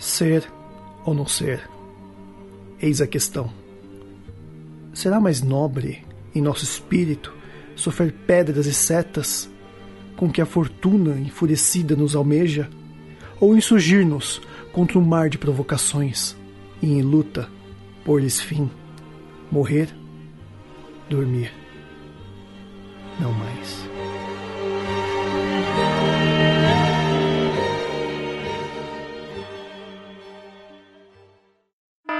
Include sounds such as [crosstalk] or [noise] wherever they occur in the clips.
Ser ou não ser? Eis a questão. Será mais nobre em nosso espírito sofrer pedras e setas com que a fortuna enfurecida nos almeja? Ou insurgir-nos contra um mar de provocações e em luta por-lhes fim? Morrer, dormir,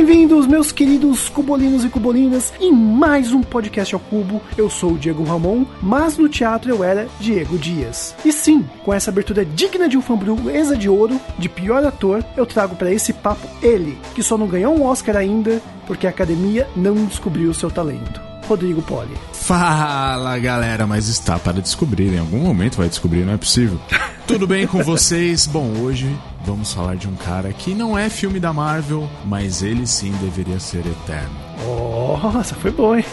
Bem-vindos, meus queridos cubolinos e cubolinas, em mais um podcast ao cubo. Eu sou o Diego Ramon, mas no teatro eu era Diego Dias. E sim, com essa abertura digna de um fambru exa de ouro, de pior ator, eu trago para esse papo ele, que só não ganhou um Oscar ainda porque a academia não descobriu seu talento. Rodrigo Poli. Fala galera, mas está para descobrir, em algum momento vai descobrir, não é possível. [laughs] Tudo bem com vocês? Bom, hoje vamos falar de um cara que não é filme da Marvel, mas ele sim deveria ser eterno. Nossa, foi bom, hein?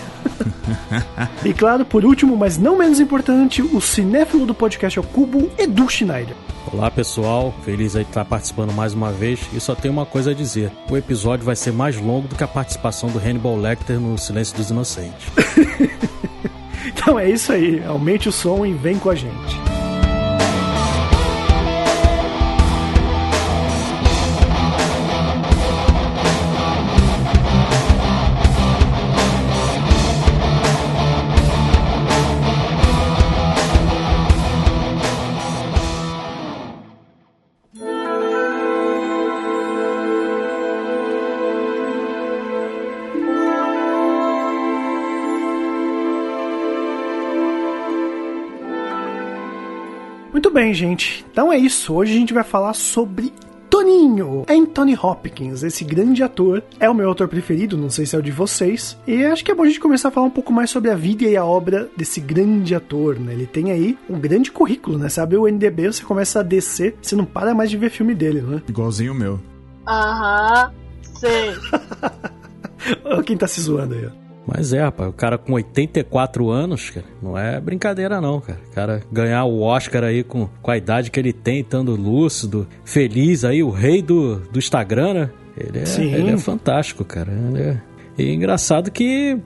[laughs] e claro, por último, mas não menos importante, o cinéfilo do podcast ao cubo, Edu Schneider. Olá pessoal, feliz aí de estar participando mais uma vez e só tenho uma coisa a dizer: o episódio vai ser mais longo do que a participação do Hannibal Lecter no Silêncio dos Inocentes. [laughs] Então é isso aí, aumente o som e vem com a gente. Bem, gente. Então é isso. Hoje a gente vai falar sobre Toninho, Anthony Hopkins, esse grande ator, é o meu autor preferido, não sei se é o de vocês. E acho que é bom a gente começar a falar um pouco mais sobre a vida e a obra desse grande ator, né? Ele tem aí um grande currículo, né? Sabe o NDB, você começa a descer, você não para mais de ver filme dele, né? Igualzinho o meu. Aham, sei. [laughs] Olha quem tá se zoando aí, ó. Mas é, rapaz, o cara com 84 anos, cara, não é brincadeira não, cara. O cara ganhar o Oscar aí com, com a idade que ele tem, estando lúcido, feliz aí, o rei do, do Instagram, né? Ele é, Sim. ele é fantástico, cara. É... E engraçado que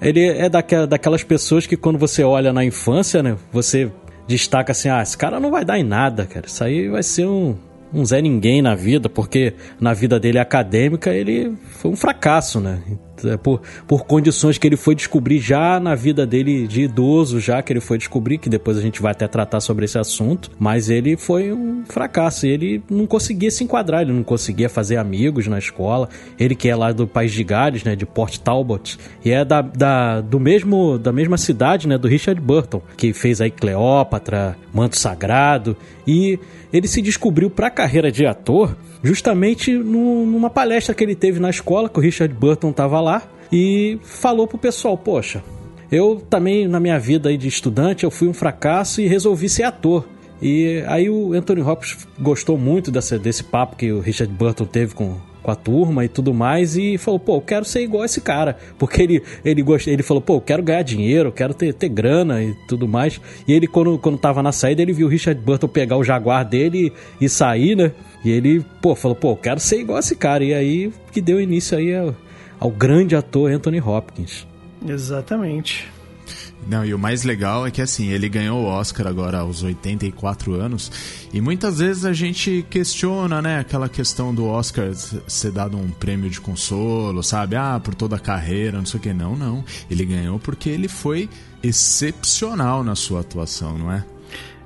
ele é daquela, daquelas pessoas que quando você olha na infância, né, você destaca assim, ah, esse cara não vai dar em nada, cara. Isso aí vai ser um, um Zé Ninguém na vida, porque na vida dele acadêmica ele foi um fracasso, né? É Por, por condições que ele foi descobrir já na vida dele de idoso, já que ele foi descobrir, que depois a gente vai até tratar sobre esse assunto, mas ele foi um fracasso. Ele não conseguia se enquadrar, ele não conseguia fazer amigos na escola. Ele que é lá do País de Gales, né, de Port Talbot, e é da, da, do mesmo, da mesma cidade, né, do Richard Burton, que fez aí Cleópatra, Manto Sagrado, e ele se descobriu para a carreira de ator justamente no- numa palestra que ele teve na escola, que o Richard Burton estava lá, e falou pro pessoal, poxa, eu também na minha vida aí de estudante, eu fui um fracasso e resolvi ser ator. E aí o Anthony Hopkins gostou muito dessa, desse papo que o Richard Burton teve com, com a turma e tudo mais e falou, pô, eu quero ser igual esse cara. Porque ele, ele, gost... ele falou, pô, eu quero ganhar dinheiro, eu quero ter, ter grana e tudo mais. E ele, quando, quando tava na saída, ele viu o Richard Burton pegar o Jaguar dele e, e sair, né? E ele, pô, falou, pô, eu quero ser igual esse cara. E aí que deu início aí ao, ao grande ator Anthony Hopkins. Exatamente. Não, e o mais legal é que assim, ele ganhou o Oscar agora aos 84 anos, e muitas vezes a gente questiona, né, aquela questão do Oscar ser dado um prêmio de consolo, sabe? Ah, por toda a carreira, não sei o que. Não, não. Ele ganhou porque ele foi excepcional na sua atuação, não é?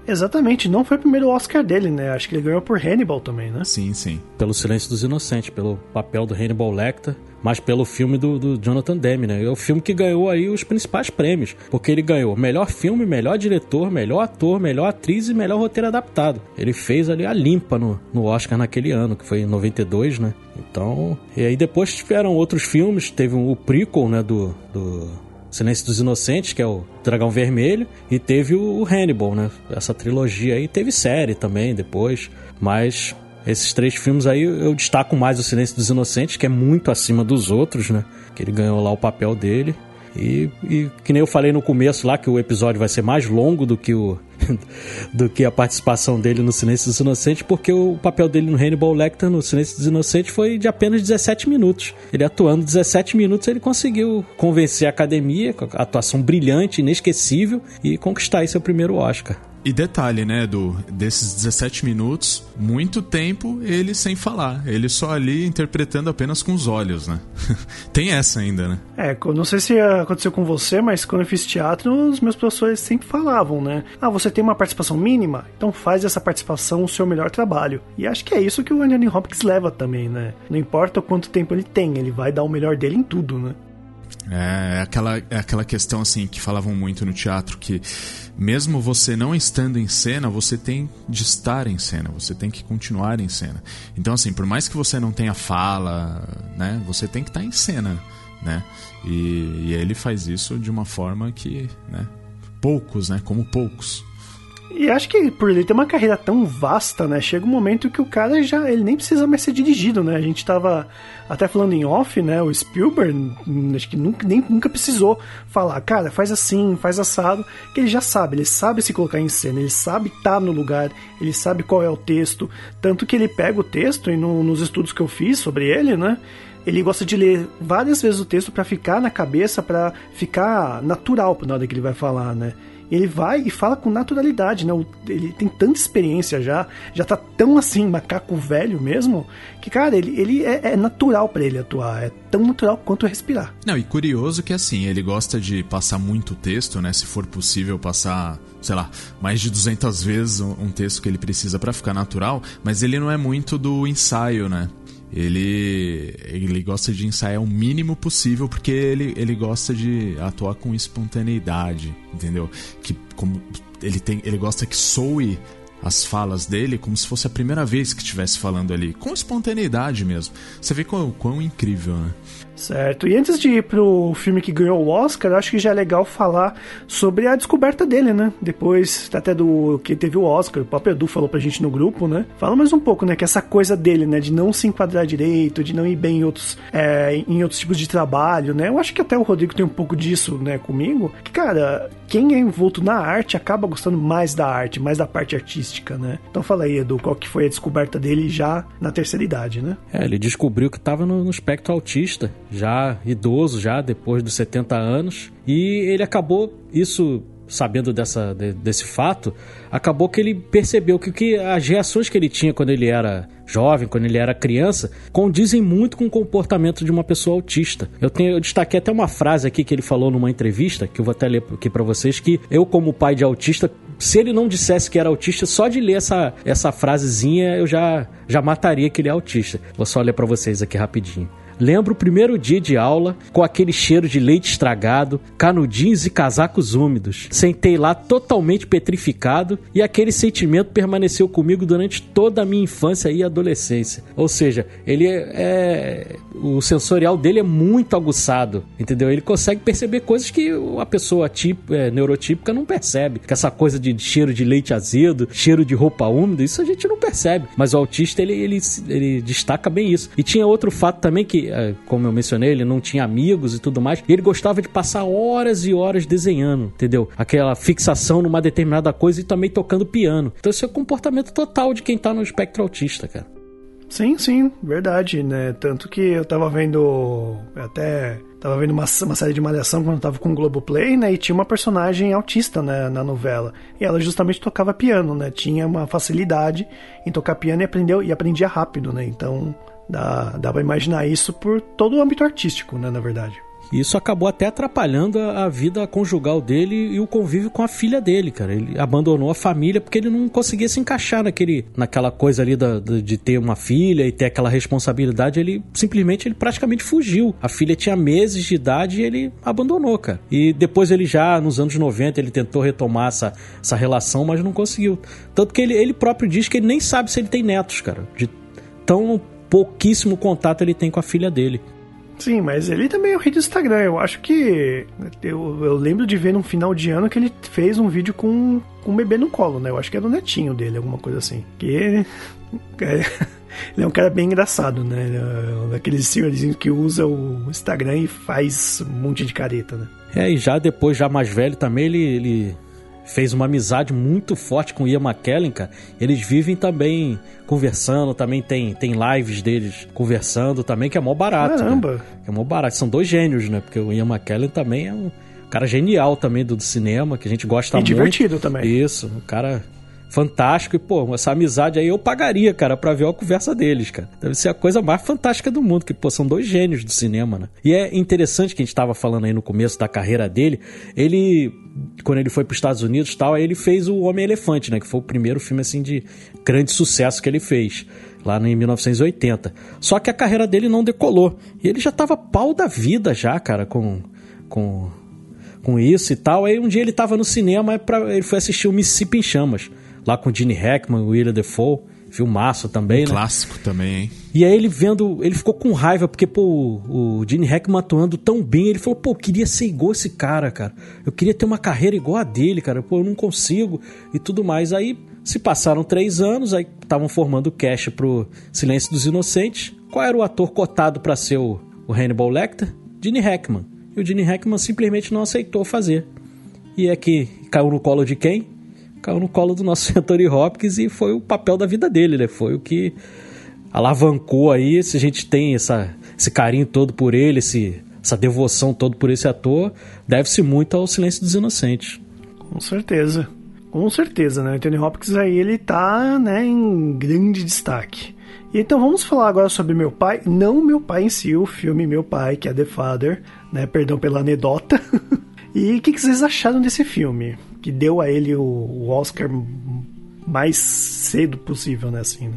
Exatamente, não foi o primeiro Oscar dele, né? Acho que ele ganhou por Hannibal também, né? Sim, sim. Pelo Silêncio dos Inocentes, pelo papel do Hannibal Lecter, mas pelo filme do, do Jonathan Demme, né? É o filme que ganhou aí os principais prêmios, porque ele ganhou melhor filme, melhor diretor, melhor ator, melhor atriz e melhor roteiro adaptado. Ele fez ali a limpa no, no Oscar naquele ano, que foi em 92, né? Então, e aí depois tiveram outros filmes, teve um, o prequel, né, do, do Silêncio dos Inocentes, que é o Dragão Vermelho, e teve o Hannibal, né? Essa trilogia aí teve série também depois, mas esses três filmes aí eu destaco mais o Silêncio dos Inocentes, que é muito acima dos outros, né? Que ele ganhou lá o papel dele. E, e, que nem eu falei no começo lá, que o episódio vai ser mais longo do que, o, [laughs] do que a participação dele no Silêncio dos Inocentes, porque o papel dele no Hannibal Lecter no Silêncio dos Inocentes foi de apenas 17 minutos. Ele atuando 17 minutos, ele conseguiu convencer a academia, com a atuação brilhante, inesquecível, e conquistar aí seu primeiro Oscar. E detalhe, né, do desses 17 minutos, muito tempo ele sem falar, ele só ali interpretando apenas com os olhos, né? [laughs] Tem essa ainda, né? É, não sei se aconteceu com você, mas quando eu fiz teatro, os meus professores sempre falavam, né? Ah, você tem uma participação mínima, então faz essa participação o seu melhor trabalho. E acho que é isso que o Anthony Hopkins leva também, né? Não importa quanto tempo ele tem, ele vai dar o melhor dele em tudo, né? É, é aquela, é aquela questão assim que falavam muito no teatro que mesmo você não estando em cena, você tem de estar em cena, você tem que continuar em cena. Então assim, por mais que você não tenha fala, né, você tem que estar em cena, né? E, e ele faz isso de uma forma que, né, poucos, né, como poucos. E acho que por ele ter uma carreira tão vasta, né? Chega um momento que o cara já. Ele nem precisa mais ser dirigido, né? A gente tava até falando em off, né? O Spielberg, acho que nunca, nem, nunca precisou falar, cara, faz assim, faz assado, que ele já sabe, ele sabe se colocar em cena, ele sabe estar tá no lugar, ele sabe qual é o texto. Tanto que ele pega o texto, e no, nos estudos que eu fiz sobre ele, né? ele gosta de ler várias vezes o texto para ficar na cabeça, para ficar natural na hora que ele vai falar, né? Ele vai e fala com naturalidade, né? Ele tem tanta experiência já, já tá tão assim, macaco velho mesmo, que, cara, ele, ele é, é natural para ele atuar, é tão natural quanto respirar. Não, e curioso que assim, ele gosta de passar muito texto, né? Se for possível passar, sei lá, mais de 200 vezes um texto que ele precisa para ficar natural, mas ele não é muito do ensaio, né? Ele, ele gosta de ensaiar o mínimo possível porque ele, ele gosta de atuar com espontaneidade, entendeu? Que como ele tem, ele gosta que soe as falas dele como se fosse a primeira vez que estivesse falando ali, com espontaneidade mesmo. Você vê quão, quão incrível, né? Certo. E antes de ir pro filme que ganhou o Oscar, acho que já é legal falar sobre a descoberta dele, né? Depois até do que teve o Oscar, o próprio Edu falou pra gente no grupo, né? Fala mais um pouco, né? Que essa coisa dele, né? De não se enquadrar direito, de não ir bem em outros, é, em outros tipos de trabalho, né? Eu acho que até o Rodrigo tem um pouco disso, né? Comigo. Que, cara, quem é envolto na arte acaba gostando mais da arte, mais da parte artística, né? Então fala aí, Edu, qual que foi a descoberta dele já na terceira idade, né? É, ele descobriu que tava no, no espectro autista já idoso, já depois dos 70 anos, e ele acabou isso sabendo dessa, de, desse fato, acabou que ele percebeu que, que as reações que ele tinha quando ele era jovem, quando ele era criança, condizem muito com o comportamento de uma pessoa autista. Eu, tenho, eu destaquei até uma frase aqui que ele falou numa entrevista, que eu vou até ler aqui para vocês, que eu, como pai de autista, se ele não dissesse que era autista, só de ler essa, essa frasezinha eu já, já mataria que ele é autista. Vou só ler para vocês aqui rapidinho. Lembro o primeiro dia de aula, com aquele cheiro de leite estragado, canudinhos e casacos úmidos. Sentei lá totalmente petrificado e aquele sentimento permaneceu comigo durante toda a minha infância e adolescência. Ou seja, ele é, é o sensorial dele é muito aguçado, entendeu? Ele consegue perceber coisas que a pessoa tip, é, neurotípica não percebe. Que essa coisa de cheiro de leite azedo, cheiro de roupa úmida, isso a gente não percebe. Mas o autista ele, ele, ele destaca bem isso. E tinha outro fato também que é, como eu mencionei, ele não tinha amigos e tudo mais. E ele gostava de passar horas e horas desenhando, entendeu? Aquela fixação numa determinada coisa e também tocando piano. Então esse é o comportamento total de quem tá no espectro autista, cara. Sim, sim, verdade, né? Tanto que eu tava vendo até tava vendo uma, uma série de malhação quando eu tava com o Globoplay, né? E tinha uma personagem autista né, na novela. E ela justamente tocava piano, né? Tinha uma facilidade em tocar piano e aprendeu e aprendia rápido, né? Então Dá, dá imaginar isso por todo o âmbito artístico, né, na verdade. Isso acabou até atrapalhando a, vida conjugal dele e o convívio com a filha dele, cara. Ele abandonou a família porque ele não conseguia se encaixar naquele, naquela coisa ali da, de ter uma filha e ter aquela responsabilidade. Ele simplesmente, ele praticamente fugiu. A filha tinha meses de idade e ele abandonou, cara. E depois ele já, nos anos 90, ele tentou retomar essa, essa relação, mas não conseguiu. Tanto que ele, ele próprio diz que ele nem sabe se ele tem netos, cara. De tão pouquíssimo contato ele tem com a filha dele. Sim, mas ele também é o rei do Instagram. Eu acho que. Eu, eu lembro de ver no final de ano que ele fez um vídeo com, com um bebê no colo, né? Eu acho que era o netinho dele, alguma coisa assim. Que. É, [laughs] ele é um cara bem engraçado, né? É daqueles senhorzinhos que usa o Instagram e faz um monte de careta, né? É, e já depois, já mais velho também, ele, ele fez uma amizade muito forte com Ian McKellen, cara. Eles vivem também conversando, também tem, tem lives deles conversando também, que é mó barato. Né? Caramba! Né? É mó barato. São dois gênios, né? Porque o Ian McKellen também é um cara genial também do, do cinema, que a gente gosta e muito. E divertido também. Isso, um cara fantástico. E, pô, essa amizade aí eu pagaria, cara, pra ver a conversa deles, cara. Deve ser a coisa mais fantástica do mundo, que, pô, são dois gênios do cinema, né? E é interessante que a gente tava falando aí no começo da carreira dele. Ele, quando ele foi pros Estados Unidos e tal, aí ele fez o Homem-Elefante, né? Que foi o primeiro filme, assim, de grande sucesso que ele fez lá em 1980. Só que a carreira dele não decolou. E ele já tava pau da vida já, cara, com com com isso e tal. Aí um dia ele tava no cinema, pra, ele foi assistir o Mississippi em Chamas lá com Gene Hackman, William Defoe. Filmaço também, um né? Clássico também, hein? E aí ele vendo, ele ficou com raiva, porque, pô, o, o Gene Hackman atuando tão bem, ele falou, pô, eu queria ser igual esse cara, cara. Eu queria ter uma carreira igual a dele, cara. Pô, eu não consigo e tudo mais. Aí se passaram três anos, aí estavam formando o cast pro Silêncio dos Inocentes. Qual era o ator cotado para ser o, o Hannibal Lecter? Gene Hackman. E o Gene Hackman simplesmente não aceitou fazer. E é que caiu no colo de quem? Caiu no colo do nosso [laughs] Anthony Hopkins e foi o papel da vida dele, né? Foi o que alavancou aí, se a gente tem essa, esse carinho todo por ele, esse, essa devoção todo por esse ator, deve-se muito ao Silêncio dos Inocentes. Com certeza. Com certeza, né? Anthony Hopkins aí, ele tá, né, em grande destaque. Então vamos falar agora sobre Meu Pai, não Meu Pai em si, o filme Meu Pai, que é The Father, né? Perdão pela anedota. [laughs] e o que, que vocês acharam desse filme? Que deu a ele o, o Oscar mais cedo possível, né? Assim, né?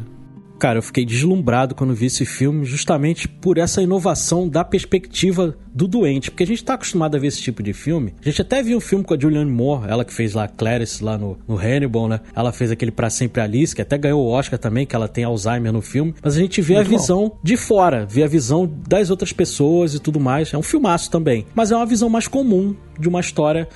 Cara, eu fiquei deslumbrado quando vi esse filme, justamente por essa inovação da perspectiva do doente. Porque a gente tá acostumado a ver esse tipo de filme. A gente até viu um filme com a Julianne Moore, ela que fez lá Clarice lá no, no Hannibal, né? Ela fez aquele Pra Sempre Alice, que até ganhou o Oscar também, que ela tem Alzheimer no filme. Mas a gente vê Muito a visão bom. de fora, vê a visão das outras pessoas e tudo mais. É um filmaço também. Mas é uma visão mais comum de uma história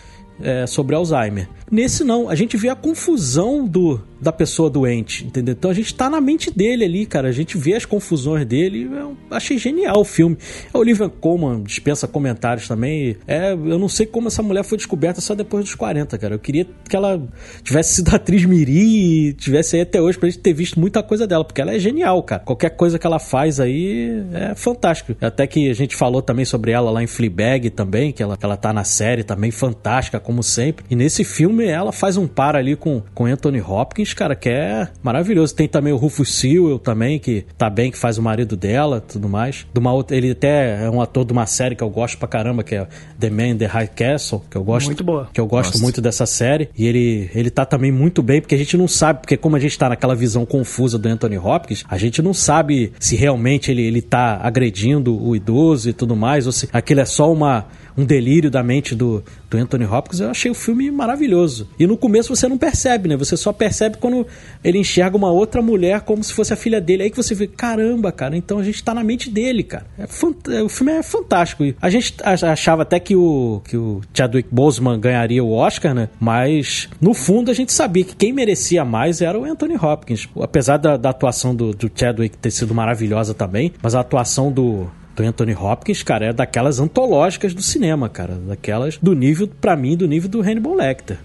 é, sobre Alzheimer. Nesse não, a gente vê a confusão do da pessoa doente, entendeu? Então a gente tá na mente dele ali, cara. A gente vê as confusões dele. Eu achei genial o filme. A Olivia Colman dispensa comentários também. É, eu não sei como essa mulher foi descoberta só depois dos 40, cara. Eu queria que ela tivesse sido [laughs] atriz Miri e tivesse aí até hoje pra gente ter visto muita coisa dela, porque ela é genial, cara. Qualquer coisa que ela faz aí é fantástico. Até que a gente falou também sobre ela lá em Fleabag também, que ela, ela tá na série também, fantástica, como sempre. E nesse filme ela faz um par ali com, com Anthony Hopkins cara, que é maravilhoso. Tem também o Rufus Sewell também, que tá bem, que faz o marido dela tudo mais. De uma outra, ele até é um ator de uma série que eu gosto pra caramba, que é The Man in the High Castle, que eu gosto. Muito boa. Que eu gosto Nossa. muito dessa série. E ele, ele tá também muito bem, porque a gente não sabe, porque como a gente tá naquela visão confusa do Anthony Hopkins, a gente não sabe se realmente ele, ele tá agredindo o idoso e tudo mais, ou se aquilo é só uma um delírio da mente do, do Anthony Hopkins, eu achei o filme maravilhoso. E no começo você não percebe, né? Você só percebe quando ele enxerga uma outra mulher como se fosse a filha dele. Aí que você vê, caramba, cara, então a gente tá na mente dele, cara. É fant... O filme é fantástico. A gente achava até que o, que o Chadwick Boseman ganharia o Oscar, né? Mas no fundo a gente sabia que quem merecia mais era o Anthony Hopkins. Apesar da, da atuação do, do Chadwick ter sido maravilhosa também, mas a atuação do, do Anthony Hopkins, cara, é daquelas antológicas do cinema, cara. Daquelas do nível, para mim, do nível do Hannibal Lecter.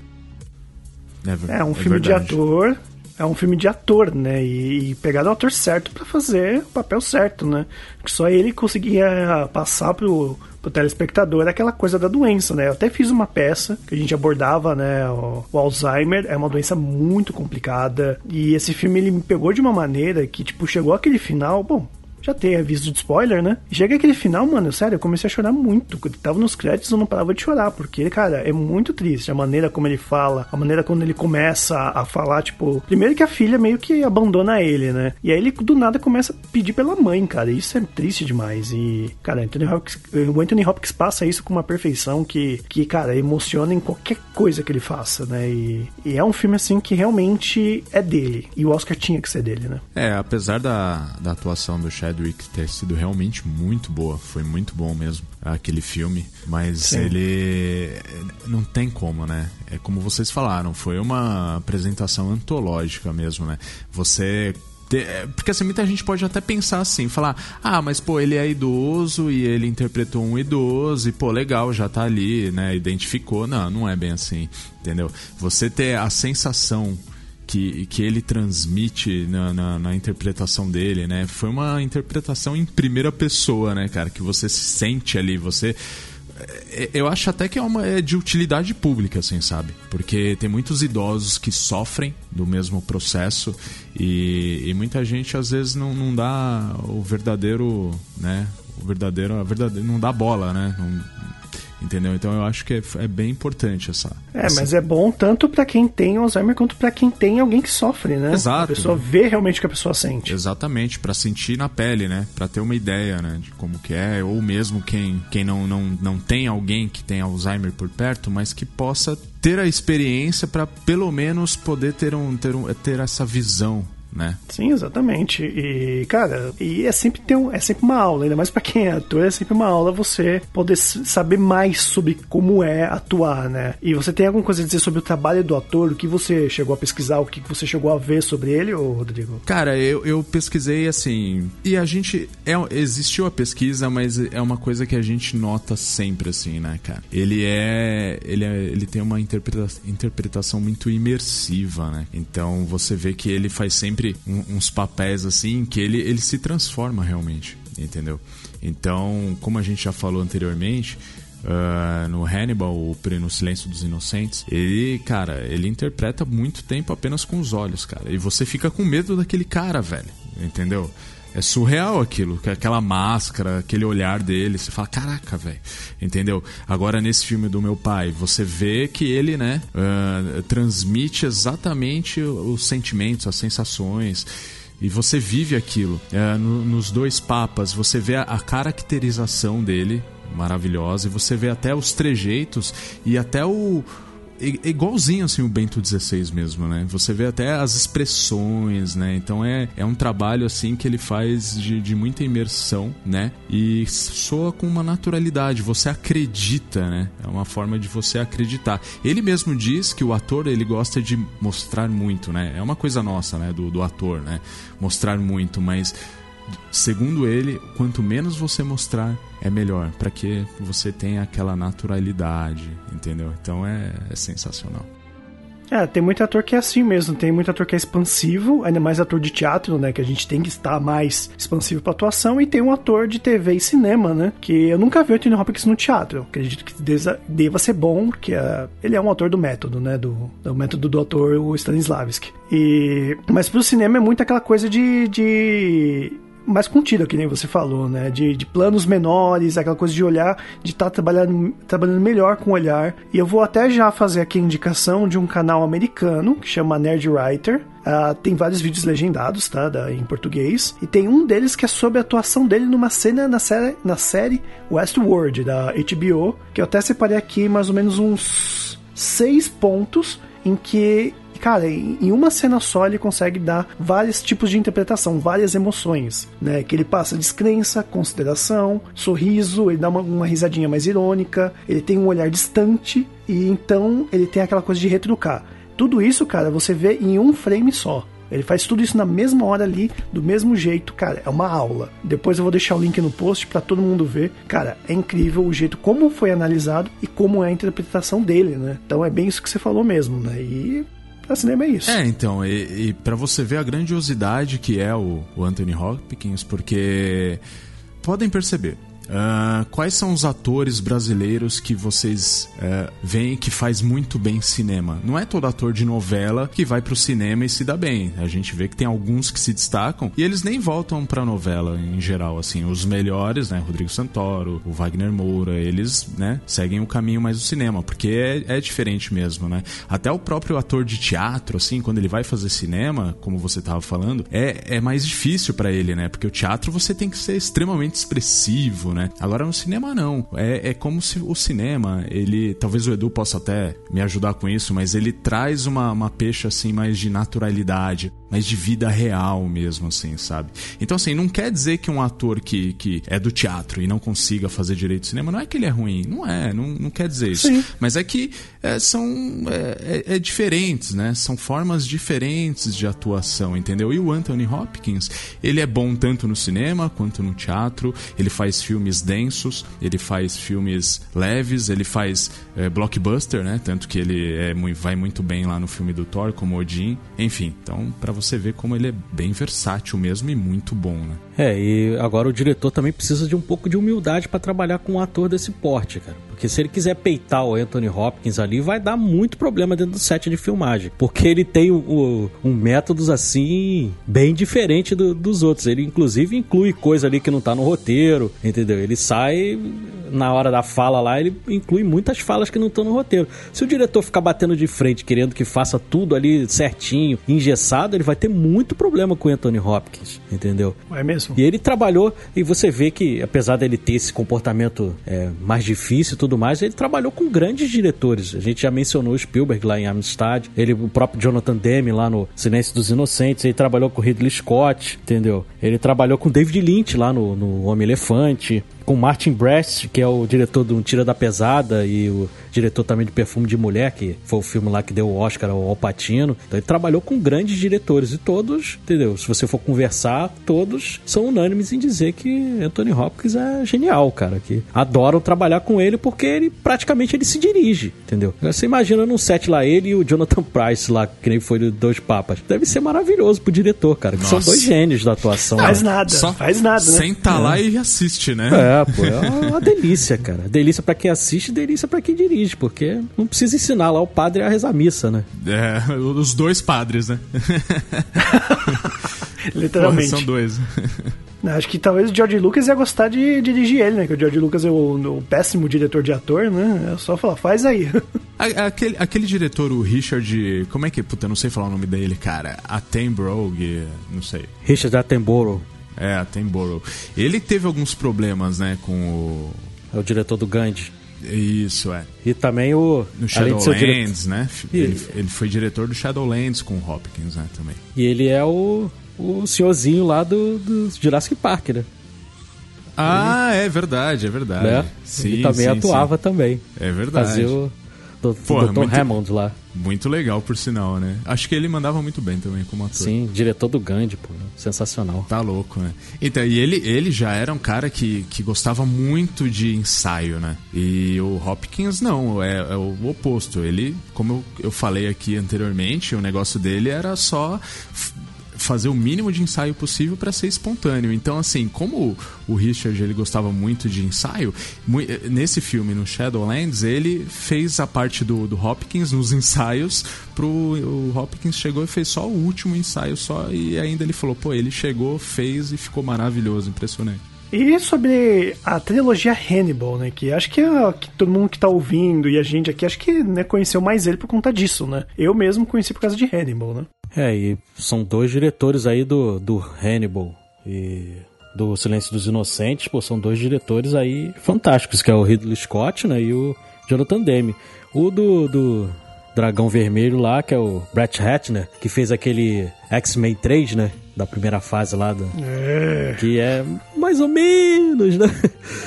É, é um é filme verdade. de ator. É um filme de ator, né? E, e pegaram o ator certo para fazer o papel certo, né? Que só ele conseguia passar pro, pro telespectador aquela coisa da doença, né? Eu até fiz uma peça que a gente abordava, né? O, o, Alzheimer é uma doença muito complicada e esse filme ele me pegou de uma maneira que, tipo, chegou aquele final, bom, já tem aviso de spoiler, né? Chega aquele final, mano, sério, eu comecei a chorar muito. Quando tava nos créditos, eu não parava de chorar, porque, cara, é muito triste. A maneira como ele fala, a maneira quando ele começa a falar, tipo, primeiro que a filha meio que abandona ele, né? E aí ele do nada começa a pedir pela mãe, cara. Isso é triste demais. E, cara, Anthony Hopkins, o Anthony Hopkins passa isso com uma perfeição que, que cara, emociona em qualquer coisa que ele faça, né? E, e é um filme, assim, que realmente é dele. E o Oscar tinha que ser dele, né? É, apesar da, da atuação do Chadwick ter sido realmente muito boa, foi muito bom mesmo aquele filme, mas Sim. ele não tem como, né? É como vocês falaram, foi uma apresentação antológica mesmo, né? Você é, porque assim, muita gente pode até pensar assim, falar, ah, mas pô, ele é idoso e ele interpretou um idoso e pô, legal, já tá ali, né? Identificou. Não, não é bem assim, entendeu? Você ter a sensação que, que ele transmite na, na, na, interpretação dele, né? Foi uma interpretação em primeira pessoa, né, cara? Que você se sente ali, você é, eu acho até que é uma é de utilidade pública, assim, sabe? Porque tem muitos idosos que sofrem do mesmo processo e, e muita gente às vezes não, não dá o verdadeiro, né? O verdadeiro, a verdade, não dá bola, né? Não, Entendeu? Então eu acho que é, é bem importante essa. É, essa... mas é bom tanto para quem tem Alzheimer quanto para quem tem alguém que sofre, né? Exato. A pessoa vê realmente o que a pessoa sente. Exatamente, para sentir na pele, né? Para ter uma ideia, né, de como que é, ou mesmo quem, quem não, não, não tem alguém que tem Alzheimer por perto, mas que possa ter a experiência para pelo menos poder ter um ter, um, ter essa visão né? Sim, exatamente. E, cara, e é sempre, ter um, é sempre uma aula, ainda mais para quem é ator, é sempre uma aula você poder saber mais sobre como é atuar, né? E você tem alguma coisa a dizer sobre o trabalho do ator, o que você chegou a pesquisar, o que você chegou a ver sobre ele, ô Rodrigo? Cara, eu, eu pesquisei assim, e a gente, é, existiu a pesquisa, mas é uma coisa que a gente nota sempre, assim, né, cara? Ele é, ele, é, ele tem uma interpreta, interpretação muito imersiva, né? Então você vê que ele faz sempre sempre um, uns papéis assim que ele, ele se transforma realmente, entendeu? Então, como a gente já falou anteriormente, Uh, no Hannibal, o No Silêncio dos Inocentes, ele, cara, ele interpreta muito tempo apenas com os olhos, cara. E você fica com medo daquele cara, velho. Entendeu? É surreal aquilo, aquela máscara, aquele olhar dele. Você fala, caraca, velho. Entendeu? Agora, nesse filme do meu pai, você vê que ele, né, uh, transmite exatamente os sentimentos, as sensações e você vive aquilo. É, no, nos dois papas, você vê a, a, caracterização dele maravilhosa e você vê até os trejeitos e até o, igualzinho assim o Bento 16 mesmo, né? Você vê até as expressões, né? Então é, é um trabalho assim que ele faz de, de muita imersão, né? E soa com uma naturalidade, você acredita, né? É uma forma de você acreditar. Ele mesmo diz que o ator ele gosta de mostrar muito, né? É uma coisa nossa, né? Do, do ator, né? Mostrar muito, mas segundo ele, quanto menos você mostrar, é melhor, para que você tenha aquela naturalidade, entendeu? Então é, é, sensacional. É, tem muito ator que é assim mesmo, tem muito ator que é expansivo, ainda mais ator de teatro, né, que a gente tem que estar mais expansivo pra atuação, e tem um ator de TV e cinema, né, que eu nunca vi o Anthony Hopkins no teatro, eu acredito que deva ser bom, porque uh, ele é um ator do método, né, do, do método do ator, o Stanislavski. E, mas pro cinema é muito aquela coisa de, de mais contida, que nem você falou, né? De, de planos menores, aquela coisa de olhar, de estar tá trabalhando, trabalhando melhor com o olhar. E eu vou até já fazer aqui a indicação de um canal americano que chama Nerd Writer. Uh, tem vários vídeos legendados, tá? Da, em português. E tem um deles que é sobre a atuação dele numa cena na série, na série Westworld, da HBO, que eu até separei aqui mais ou menos uns seis pontos em que cara, em uma cena só ele consegue dar vários tipos de interpretação, várias emoções, né? Que ele passa descrença, consideração, sorriso, ele dá uma, uma risadinha mais irônica, ele tem um olhar distante e então ele tem aquela coisa de retrucar. Tudo isso, cara, você vê em um frame só. Ele faz tudo isso na mesma hora ali, do mesmo jeito, cara, é uma aula. Depois eu vou deixar o link no post para todo mundo ver. Cara, é incrível o jeito como foi analisado e como é a interpretação dele, né? Então é bem isso que você falou mesmo, né? E para cinema é isso. É, então, e, e para você ver a grandiosidade que é o, o Anthony Hopkins, porque podem perceber, ah, quais são os atores brasileiros que vocês eh, veem que faz muito bem cinema? Não é todo ator de novela que vai pro cinema e se dá bem. A gente vê que tem alguns que se destacam e eles nem voltam pra novela em geral, assim. Os melhores, né? Rodrigo Santoro, o Wagner Moura, eles, né? Seguem o caminho mais do cinema, porque é, é diferente mesmo, né? Até o próprio ator de teatro, assim, quando ele vai fazer cinema, como você tava falando, é, é mais difícil pra ele, né? Porque o teatro você tem que ser extremamente expressivo, né? Agora no cinema não. É, é como se o cinema, ele. Talvez o Edu possa até me ajudar com isso, mas ele traz uma, uma peixe assim mais de naturalidade, mais de vida real mesmo, assim, sabe? Então, assim, não quer dizer que um ator que, que é do teatro e não consiga fazer direito de cinema, não é que ele é ruim, não é, não, não quer dizer isso. Sim. Mas é que é, são é, é, é diferentes, né? São formas diferentes de atuação, entendeu? E o Anthony Hopkins, ele é bom tanto no cinema quanto no teatro. Ele faz filmes densos, ele faz filmes leves, ele faz é, blockbuster, né? Tanto que ele é, vai muito bem lá no filme do Thor, como Odin. Enfim, então pra você ver como ele é bem versátil mesmo e muito bom, né? É, e agora o diretor também precisa de um pouco de humildade pra trabalhar com um ator desse porte, cara. Porque se ele quiser peitar o Anthony Hopkins ali, vai dar muito problema dentro do set de filmagem. Porque ele tem o- um métodos assim, bem diferente do- dos outros. Ele inclusive inclui coisa ali que não tá no roteiro, entendeu? Ele sai na hora da fala lá, ele inclui muitas falas que não estão no roteiro. Se o diretor ficar batendo de frente, querendo que faça tudo ali certinho, engessado, ele vai ter muito problema com o Anthony Hopkins, entendeu? É mesmo? E ele trabalhou, e você vê que, apesar dele ter esse comportamento é, mais difícil tudo mais, ele trabalhou com grandes diretores. A gente já mencionou o Spielberg lá em Amistad, ele, o próprio Jonathan Demme lá no Silêncio dos Inocentes, ele trabalhou com Ridley Scott, entendeu? Ele trabalhou com David Lynch lá no, no Homem-Elefante, com Martin Brest, que é o diretor do Um Tira da Pesada e o diretor também de Perfume de Mulher, que foi o filme lá que deu o Oscar ao Alpatino. Então ele trabalhou com grandes diretores e todos, entendeu? Se você for conversar, todos são unânimes em dizer que Anthony Hopkins é genial, cara, que adoram trabalhar com ele porque ele praticamente ele se dirige, entendeu? Você imagina num set lá ele e o Jonathan Price lá, que nem foi do Dois Papas. Deve ser maravilhoso pro diretor, cara, que são dois gênios da atuação. Faz né? nada, faz nada, né? Senta lá e assiste, né? É, pô, é uma, delícia, cara. Delícia pra quem assiste, delícia pra quem dirige, porque não precisa ensinar lá o padre a rezar a missa, né? É, os dois padres, né? [laughs] Literalmente. Porra, são dois. Acho que talvez o George Lucas ia gostar de dirigir ele, né? Que o George Lucas é o, o péssimo diretor de ator, né? É só falar, faz aí. [laughs] A- Aquele, aquele diretor, o Richard. Como é que. Puta, não sei falar o nome dele, cara. Attenborough, não sei. Richard Attenborough É, Attenborough. Ele teve alguns problemas, né, com o. é o diretor do Gandhi. Isso, é. E também o. No Shadowlands, né? E- Ele, ele foi diretor do Shadowlands com o Hopkins, né, também. E ele é o, o senhorzinho lá do, do Jurassic Park, né? Ah, é verdade, é verdade. né? Sim, ele também sim, atuava também. sim. É verdade. Fazia o do, Porra, Dr. muito- Hammond lá. Muito legal, por sinal, né? Acho que ele mandava muito bem também como ator. Sim, diretor do Gandhi, pô. Sensacional. Tá louco, né? Então, e ele, ele já era um cara que, que gostava muito de ensaio, né? E o Hopkins não, é, é o oposto. Ele, como eu, eu falei aqui anteriormente, o negócio dele era só fazer o mínimo de ensaio possível para ser espontâneo. Então, assim, como o Richard ele gostava muito de ensaio, nesse filme, no Shadowlands, ele fez a parte do, do Hopkins nos ensaios pro o Hopkins chegou e fez só o último ensaio só e ainda ele falou, pô, ele chegou, fez e ficou maravilhoso, impressionante. E sobre a trilogia Hannibal, né? Que acho que, é, que todo mundo que tá ouvindo e a gente aqui, acho que né, conheceu mais ele por conta disso, né? Eu mesmo conheci por causa de Hannibal, né? É, e são dois diretores aí do, do Hannibal e do Silêncio dos Inocentes, pô, são dois diretores aí fantásticos, que é o Ridley Scott, né, e o Jonathan Demme. O do, do Dragão Vermelho lá, que é o Brett Ratner, que fez aquele X-Men 3, né, da primeira fase lá, do, É. que é mais ou menos, né?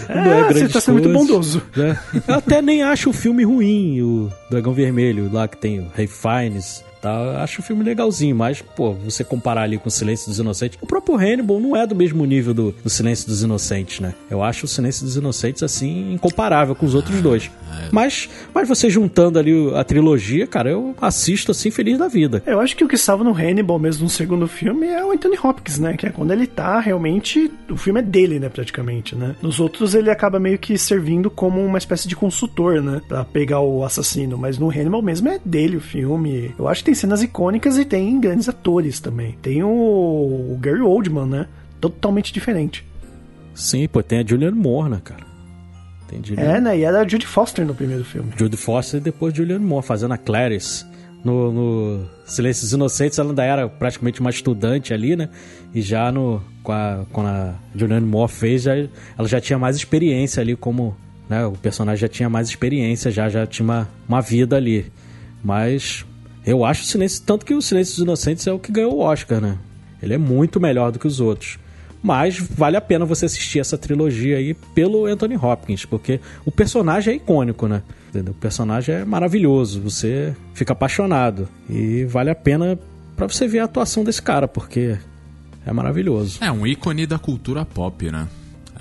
É, você tá sendo muito bondoso. né? Eu até nem acho o filme ruim, o Dragão Vermelho, lá que tem o Ray Fiennes, Tá? Acho o filme legalzinho, mas, pô, você comparar ali com o Silêncio dos Inocentes, o próprio Hannibal não é do mesmo nível do, do Silêncio dos Inocentes, né? Eu acho o Silêncio dos Inocentes, assim, incomparável com os outros dois. Mas, mas você juntando ali a trilogia, cara, eu assisto, assim, feliz da vida. Eu acho que o que salva no Hannibal mesmo no segundo filme é o Anthony Hopkins, né? Que é quando ele tá realmente. O filme é dele, né? Praticamente, né? Nos outros ele acaba meio que servindo como uma espécie de consultor, né? Pra pegar o assassino. Mas no Hannibal mesmo é dele o filme. Eu acho que tem cenas icônicas e tem grandes atores também. Tem o, o Gary Oldman, né? Totalmente diferente. Sim, pô, tem a Julianne Moore, né, cara? Tem. É, né? E era a Judy Foster no primeiro filme. Judy Foster e depois Julianne Moore, fazendo a Clarice. No, no Silêncio dos Inocentes, ela ainda era praticamente uma estudante ali, né? E já no, com a, quando a Julianne Moore fez, já, ela já tinha mais experiência ali como... Né, o personagem já tinha mais experiência, já, já tinha uma, uma vida ali. Mas eu acho o Silêncio... Tanto que o Silêncio dos Inocentes é o que ganhou o Oscar, né? Ele é muito melhor do que os outros. Mas vale a pena você assistir essa trilogia aí pelo Anthony Hopkins, porque o personagem é icônico, né? O personagem é maravilhoso, você fica apaixonado. E vale a pena para você ver a atuação desse cara, porque é maravilhoso. É um ícone da cultura pop, né?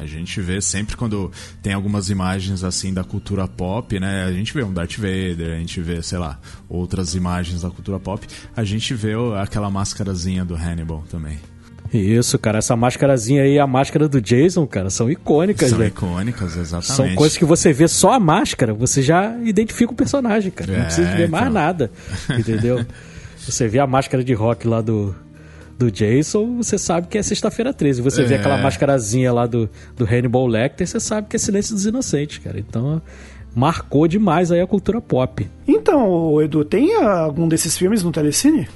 A gente vê sempre quando tem algumas imagens assim da cultura pop, né? A gente vê um Darth Vader, a gente vê, sei lá, outras imagens da cultura pop. A gente vê aquela máscarazinha do Hannibal também. Isso, cara, essa máscarazinha aí e a máscara do Jason, cara, são icônicas, São icônicas, exatamente. São coisas que você vê só a máscara, você já identifica o personagem, cara. Não É, precisa ver mais então. nada, entendeu? [laughs] você vê a máscara de rock lá do, do Jason, você sabe que é sexta-feira 13. Você vê É. aquela máscarazinha lá do, do Hannibal Lecter, você sabe que é Silêncio dos Inocentes, cara. Então, marcou demais aí a cultura pop. Então, Edu, tem algum desses filmes no Telecine?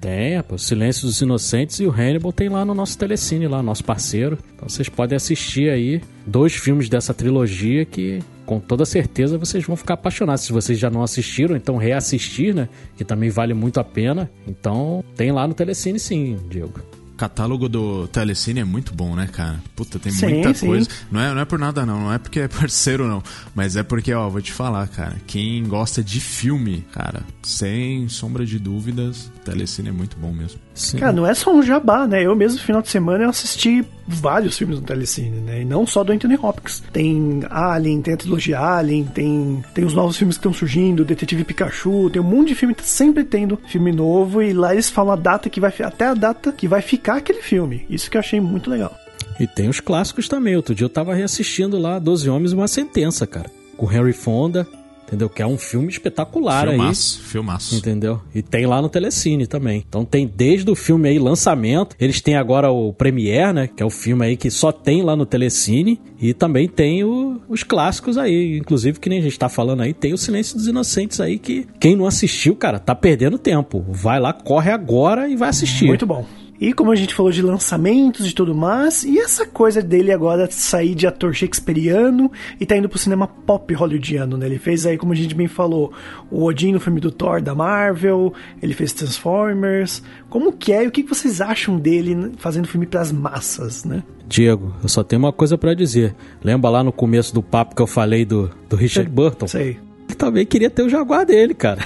Tem, pô, Silêncio dos Inocentes e o Hannibal tem lá no nosso Telecine, lá, nosso parceiro. Então vocês podem assistir aí dois filmes dessa trilogia que com toda certeza vocês vão ficar apaixonados. Se vocês já não assistiram, então reassistir, né? Que também vale muito a pena. Então tem lá no Telecine sim, Diego. O catálogo do Telecine é muito bom, né, cara? Puta, tem Sim, muita sim. coisa. Não é, não é por nada, não. Não é porque é parceiro, não. Mas é porque, ó, vou te falar, cara. Quem gosta de filme, cara, sem sombra de dúvidas, o Telecine é muito bom mesmo. Sim. Cara, não é só um jabá, né? Eu mesmo, no final de semana, eu assisti vários filmes no Telecine, né? E não só do Anthony Hopkins. Tem Alien, tem a trilogia Alien, tem, tem os novos filmes que estão surgindo, Detetive Pikachu, tem um monte de filme que tá sempre tendo filme novo e lá eles falam a data que vai até a data que vai ficar aquele filme. Isso que eu achei muito legal. E tem os clássicos também. Outro dia eu tava reassistindo lá Doze Homens e uma Sentença, cara. Com Henry Fonda, entendeu? Que é um filme espetacular aí. filmaço, filmaço. Entendeu? E tem lá no Telecine também. Então tem desde o filme aí, lançamento. Eles têm agora o Premiere, né? Que é o filme aí que só tem lá no Telecine. E também tem o- os clássicos aí. Inclusive, que nem a gente tá falando aí, tem o Silêncio dos Inocentes aí. Que quem não assistiu, cara, tá perdendo tempo. Vai lá, corre agora e vai assistir. Muito bom. E como a gente falou de lançamentos e tudo mais, e essa coisa dele agora sair de ator shakespeariano e tá indo pro cinema pop hollywoodiano, né? Ele fez aí, como a gente bem falou, o Odin no filme do Thor da Marvel, ele fez Transformers. Como que é e o que vocês acham dele fazendo filme pras massas, né? Diego, eu só tenho uma coisa pra dizer. Lembra lá no começo do papo que eu falei do, do Richard Burton? Sei. Também queria ter o Jaguar dele, cara.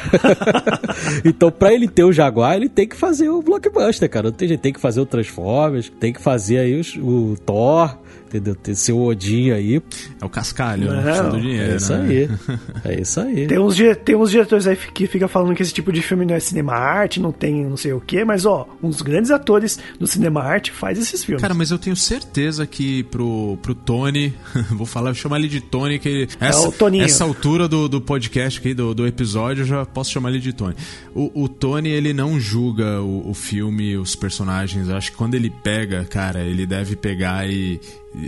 [laughs] então, pra ele ter o Jaguar, ele tem que fazer o blockbuster, cara. Tem tem que fazer o Transformers, tem que fazer aí os- o Thor, entendeu? Ter seu Odin aí. É o cascalho, Não, né? Do dinheiro, É isso né? aí. [laughs] É isso aí. Tem uns, tem uns diretores aí que fica falando que esse tipo de filme não é cinema arte, não tem não sei o que, mas ó, uns grandes atores do cinema arte faz esses filmes. Cara, mas eu tenho certeza que pro, pro Tony, [laughs] vou falar, vou chamar ele de Tony, que essa, É o Toninho. essa altura do, do podcast aqui, do, do episódio, eu já posso chamar ele de Tony. O, o Tony, ele não julga o, o filme, os personagens. Eu acho que quando ele pega, cara, ele deve pegar e,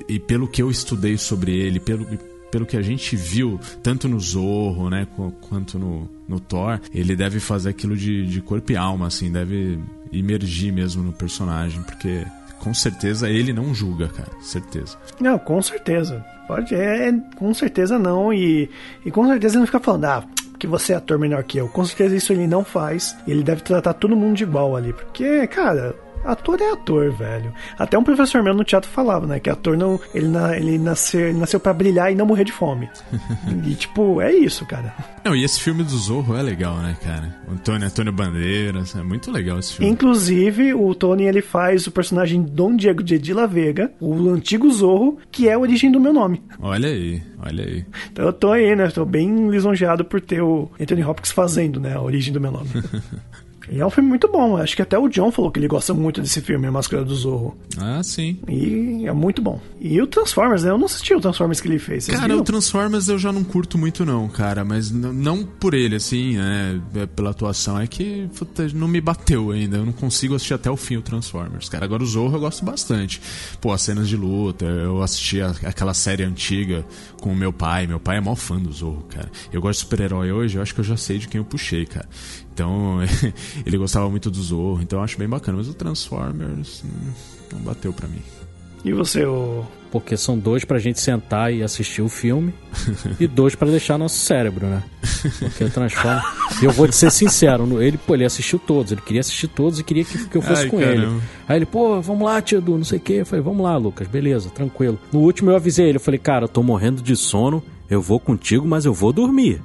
e, pelo que eu estudei sobre ele, pelo, pelo que a gente viu, tanto no Zorro, né, qu- quanto no, no Thor, ele deve fazer aquilo de, de corpo e alma, assim, deve imergir mesmo no personagem, porque com certeza ele não julga, cara, certeza. Não, com certeza. Pode, é, é, com certeza não. E, e com certeza ele não fica falando, ah, que você é ator melhor que eu. Com certeza isso ele não faz. Ele deve tratar todo mundo de igual ali. Porque, cara, Ator é ator, velho. Até um professor meu no teatro falava, né? Que ator não. Ele, na, ele, nasceu, ele nasceu pra brilhar e não morrer de fome. [laughs] e, tipo, é isso, cara. Não, e esse filme do Zorro é legal, né, cara? O Antônio, Antônio Bandeiras, é muito legal esse filme. Inclusive, o Tony ele faz o personagem Dom Diego de Edila Vega, o antigo Zorro, que é a origem do meu nome. Olha aí, olha aí. Então eu tô aí, né? Tô bem lisonjeado por ter o Anthony Hopkins fazendo, né? A origem do meu nome. [laughs] E é um filme muito bom. Acho que até o John falou que ele gosta muito desse filme, A Máscara do Zorro. Ah, sim. E é muito bom. E o Transformers, né? Eu não assisti o Transformers que ele fez. Vocês Cara, viram? o Transformers eu já não curto muito não, cara, mas não por ele, assim, né, é pela atuação, é que puta, não me bateu ainda, eu não consigo assistir até o fim o Transformers, cara. Agora o Zorro eu gosto bastante. Pô, as cenas de luta, eu assisti a- aquela série antiga com o meu pai, meu pai é mó fã do Zorro, cara. Eu gosto de super-herói hoje, eu acho que eu já sei de quem eu puxei, cara. Então, [laughs] ele gostava muito do Zorro, então eu acho bem bacana, mas o Transformers hum, não bateu pra mim. E você, o. Porque são dois pra gente sentar e assistir o filme [laughs] e dois pra deixar nosso cérebro, né? Porque transforma. E eu vou te ser sincero, ele, pô, ele assistiu todos, ele queria assistir todos e queria que, que eu fosse Ai, com caramba. ele. Aí ele, pô, vamos lá, tio Edu, não sei o quê. Eu falei, vamos lá, Lucas, beleza, tranquilo. No último eu avisei ele, eu falei, cara, eu tô morrendo de sono, eu vou contigo, mas eu vou dormir.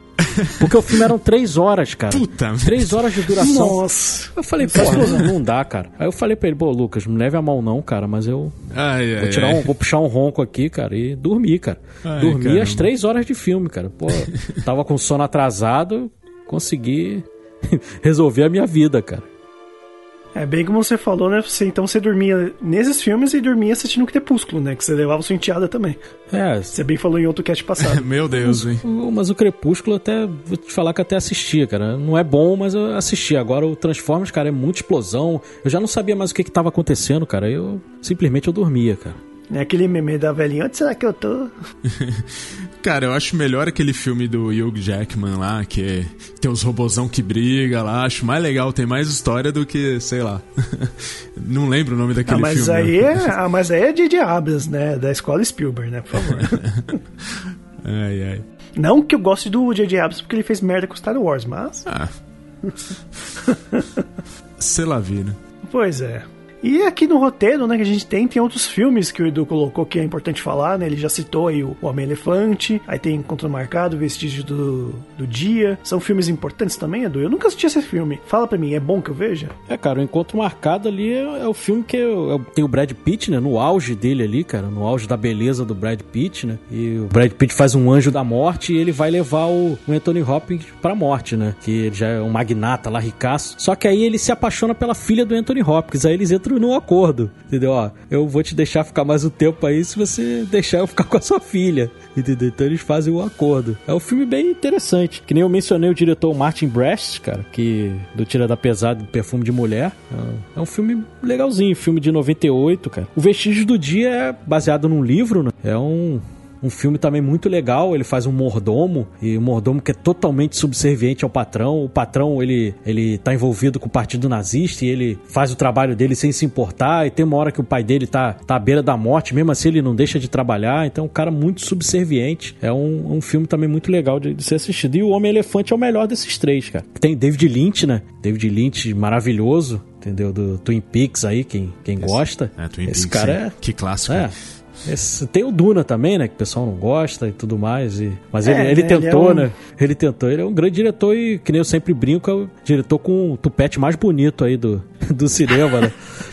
Porque o filme eram três horas, cara. Puta Três horas de duração. Nossa. Eu falei, porra, não dá, cara. Aí eu falei pra ele, pô, Lucas, não leve a mão não, cara, mas eu Ai, Vou, tirar ai. um, vou puxar um ronco aqui, cara, e dormir, cara. Dormir caramba. as três horas de filme, cara. Pô, tava com sono atrasado, consegui [laughs] resolver a minha vida, cara. É bem como você falou, né? Você, então você dormia nesses filmes e dormia assistindo o Crepúsculo, né? Que você levava sua enteada também. É, Você bem falou em outro cast passado. [laughs] Meu Deus, hein? mas o Crepúsculo até, vou te falar que até assistia, cara. Não é bom, mas eu assisti. Agora o Transformers, cara, é muita explosão. Eu já não sabia mais o que que tava acontecendo, cara. Eu simplesmente eu dormia, cara. É aquele meme da velhinha. Onde será que eu tô? [laughs] Cara, eu acho melhor aquele filme do Hugh Jackman lá, que é- tem os robozão que briga lá. Acho mais legal, tem mais história do que, sei lá. [laughs] Não lembro o nome Ah, daquele mas filme. aí é, ah, mas aí é de Diablos, né? Da escola Spielberg, né? Por favor. [laughs] Ai, ai. Não que eu goste do J.J. Abrams porque ele fez merda com Star Wars, mas. Ah. Sei lá, vi, né? Pois é. E aqui no roteiro, né, que a gente tem, tem outros filmes que o Edu colocou que é importante falar, né? Ele já citou aí o Homem-Elefante, aí tem Encontro Marcado, Vestígio do, do Dia. São filmes importantes também, Edu? Eu nunca assisti esse filme. Fala pra mim, é bom que eu veja? É, cara, o Encontro Marcado ali é, é o filme que eu, eu- tem o Brad Pitt, né? No auge dele ali, cara, no auge da beleza do Brad Pitt, né? E o Brad Pitt faz um anjo da morte e ele vai levar o, o Anthony Hopkins pra morte, né? Que ele já é um magnata lá, ricaço. Só que aí ele se apaixona pela filha do Anthony Hopkins, aí eles entram num acordo, entendeu? Ó, eu vou te deixar ficar mais um tempo aí se você deixar eu ficar [laughs] com a sua filha, entendeu? Então eles fazem o acordo. É um filme bem interessante, que nem eu mencionei o diretor Martin Brest, cara, que do Tira da Pesada, Perfume de Mulher. É um filme legalzinho, filme de 98, cara. O Vestígio do Dia é baseado num livro, né? É um um filme também muito legal, ele faz um mordomo, e um mordomo que é totalmente subserviente ao patrão. O patrão, ele, ele tá envolvido com o partido nazista e ele faz o trabalho dele sem se importar. E tem uma hora que o pai dele tá, tá à beira da morte, mesmo assim ele não deixa de trabalhar. Então é um cara muito subserviente. É um, um filme também muito legal de, de ser assistido. E o Homem-Elefante é o melhor desses três, cara. Tem David Lynch, né? David Lynch maravilhoso, entendeu? Do Twin Peaks aí, quem, quem gosta. É, Twin Esse Peaks, cara é... Que clássico. É. Esse- tem o Duna também, né? Que o pessoal não gosta e tudo mais. E, mas ele, É, ele né, tentou, ele é um- né? Ele tentou. Ele é um grande diretor e, que nem eu sempre brinco, é o diretor com o tupete mais bonito aí do, [laughs] do cinema, né?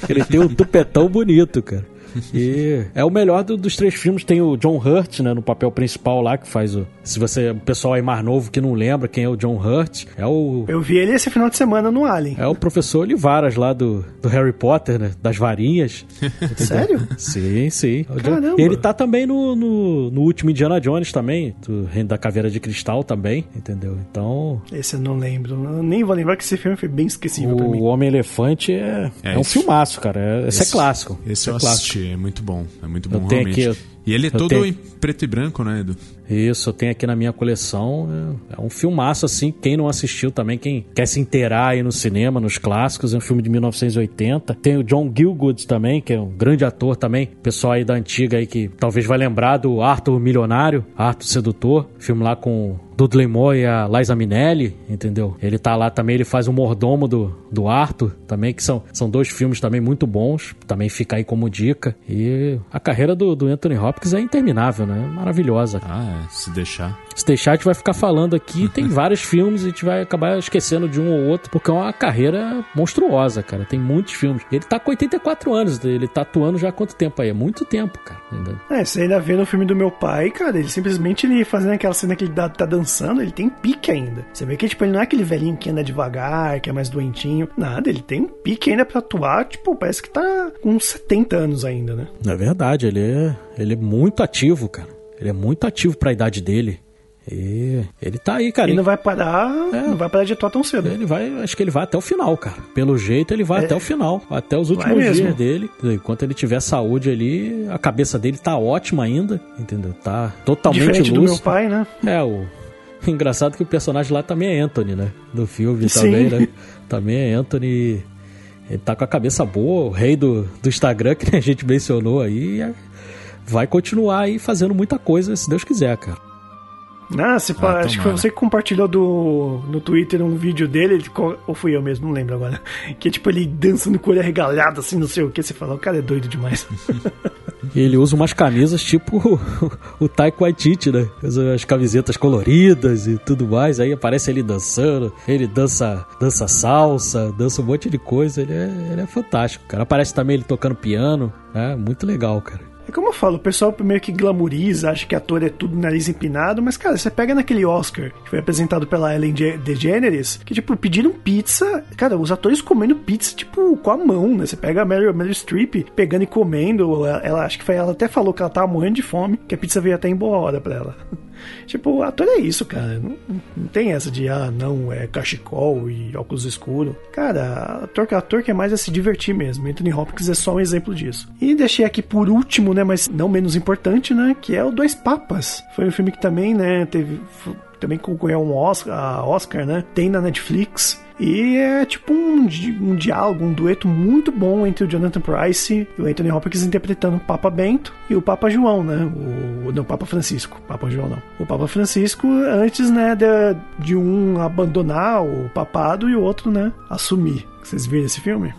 Ele tem um tupetão bonito, cara. E é o melhor do- dos três filmes. Tem o John Hurt, né? No papel principal lá, que faz o. Se você. O pessoal aí mais novo que não lembra quem é o John Hurt, é o. Eu vi ele esse final de semana no Alien. É o professor Olivaras lá do, do Harry Potter, né? Das varinhas. [laughs] Sério? Sim, sim. O Caramba. Ele tá também no, no, no último Indiana Jones também, do Reino da Caveira de Cristal também, entendeu? Então, Esse eu não lembro. Eu nem vou lembrar que esse filme foi bem esquecível pra o mim. Homem-Elefante é, é, É, um esse- filmaço, cara. É- esse, é clássico. Esse é eu clássico. assisti, é muito bom. É muito Eu bom, tenho realmente. aqui- e ele é eu todo tenho- em preto e branco, né, Edu? Isso, eu tenho aqui na minha coleção. É, é um filmaço, assim. Quem não assistiu também, quem quer se inteirar aí no cinema, nos clássicos, é um filme de 1980. Tem o John Gilgood também, que é um grande ator também. Pessoal aí da antiga aí que talvez vai lembrar do Arthur Milionário, Arthur Sedutor. Filme lá com Dudley Moore e a Liza Minnelli, entendeu? Ele tá lá também, ele faz o mordomo do, do Arthur, também, que são, são dois filmes também muito bons, também fica aí como dica. E a carreira do, do Anthony Hopkins é interminável, né? Maravilhosa. Ah, é, se deixar. Se deixar, a gente vai ficar falando aqui. Tem [laughs] vários filmes e a gente vai acabar esquecendo de um ou outro, porque é uma carreira monstruosa, cara. Tem muitos filmes. Ele tá com 84 anos, ele tá atuando já há quanto tempo aí? É muito tempo, cara. Entendeu? É, você ainda vê no filme do meu pai, cara, ele simplesmente ele fazendo aquela cena que ele dá- tá dançando, ele tem pique ainda. Você vê que, tipo, ele não é aquele velhinho que anda devagar, que é mais doentinho. Nada, ele tem pique ainda pra atuar, tipo, parece que tá com uns 70 anos ainda, né? É verdade, ele é, ele é muito ativo, cara. Ele é muito ativo pra idade dele. E ele tá aí, cara. Ele não vai parar, É. não vai parar de atuar tão cedo. Ele vai, acho que ele vai até o final, cara. Pelo jeito, ele vai É. até o final, até os últimos dias dele. Enquanto ele tiver saúde ali, a cabeça dele tá ótima ainda, entendeu? Tá totalmente Diferente do meu lúcido. pai, né? É, o [laughs] engraçado que o personagem lá também é Anthony, né? Do filme Sim. também, né? Também é Anthony. Ele tá com a cabeça boa, o rei do, do Instagram, [laughs] que a gente mencionou aí. e Vai continuar aí fazendo muita coisa, se Deus quiser, cara. Ah, se pá, Ah, acho que foi você que compartilhou do, no Twitter um vídeo dele, ou fui eu mesmo, não lembro agora. [laughs] Que é tipo ele dançando com o olho arregalado, assim, não sei o que. Você fala, o cara é doido demais. [laughs] Ele usa umas camisas tipo [laughs] o Taiko Waititi, né? As camisetas coloridas e tudo mais. Aí aparece ele dançando, ele dança, dança salsa, dança um monte de coisa. Ele é, ele é fantástico, cara. Aparece também ele tocando piano. É muito legal, cara. Como eu falo, o pessoal meio que glamoriza, acha que ator é tudo nariz empinado, mas, cara, você pega naquele Oscar que foi apresentado pela Ellen De- DeGeneres, que, tipo, pediram pizza, cara, os atores comendo pizza, tipo, com a mão, né? Você pega a Meryl, Meryl Streep pegando e comendo, ela, ela- acho que foi, ela até falou que ela tava morrendo de fome, que a pizza veio até em boa hora pra ela. [laughs] tipo, ator é isso, cara. Não, não tem essa de, ah, não, é cachecol e óculos escuros. Cara, ator, ator que é mais é se divertir mesmo. Anthony Hopkins é só um exemplo disso. E deixei aqui por último, né, mas não menos importante, né, que é o Dois Papas. Foi um filme que também, né, teve também concorreu a um Oscar, Oscar, né? Tem na Netflix. E é tipo um, um diálogo, um dueto muito bom entre o Jonathan Price e o Anthony Hopkins interpretando o Papa Bento e o Papa João, né? O, não, o Papa Francisco. Papa João não. O Papa Francisco antes, né, de, de um abandonar o papado e o outro, né, assumir. Vocês viram esse filme?